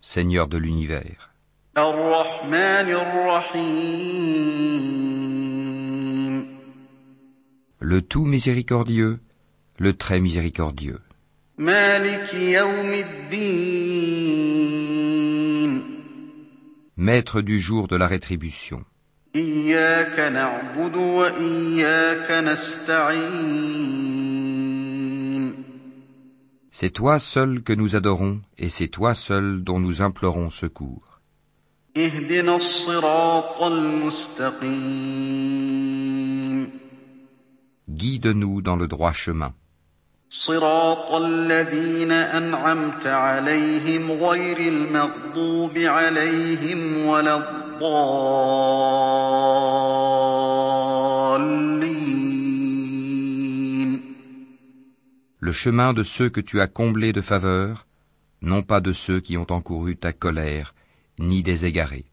Seigneur de l'univers. Le tout miséricordieux, le très miséricordieux. Maître du jour de la rétribution. C'est toi seul que nous adorons, et c'est toi seul dont nous implorons secours. اهدنا الصراط المستقيم Guide-nous dans le droit chemin. صراط الذين أنعمت عليهم غير المغضوب عليهم ولا الضالين Le chemin de ceux que tu as comblés de faveur, non pas de ceux qui ont encouru ta colère, ni des égarés.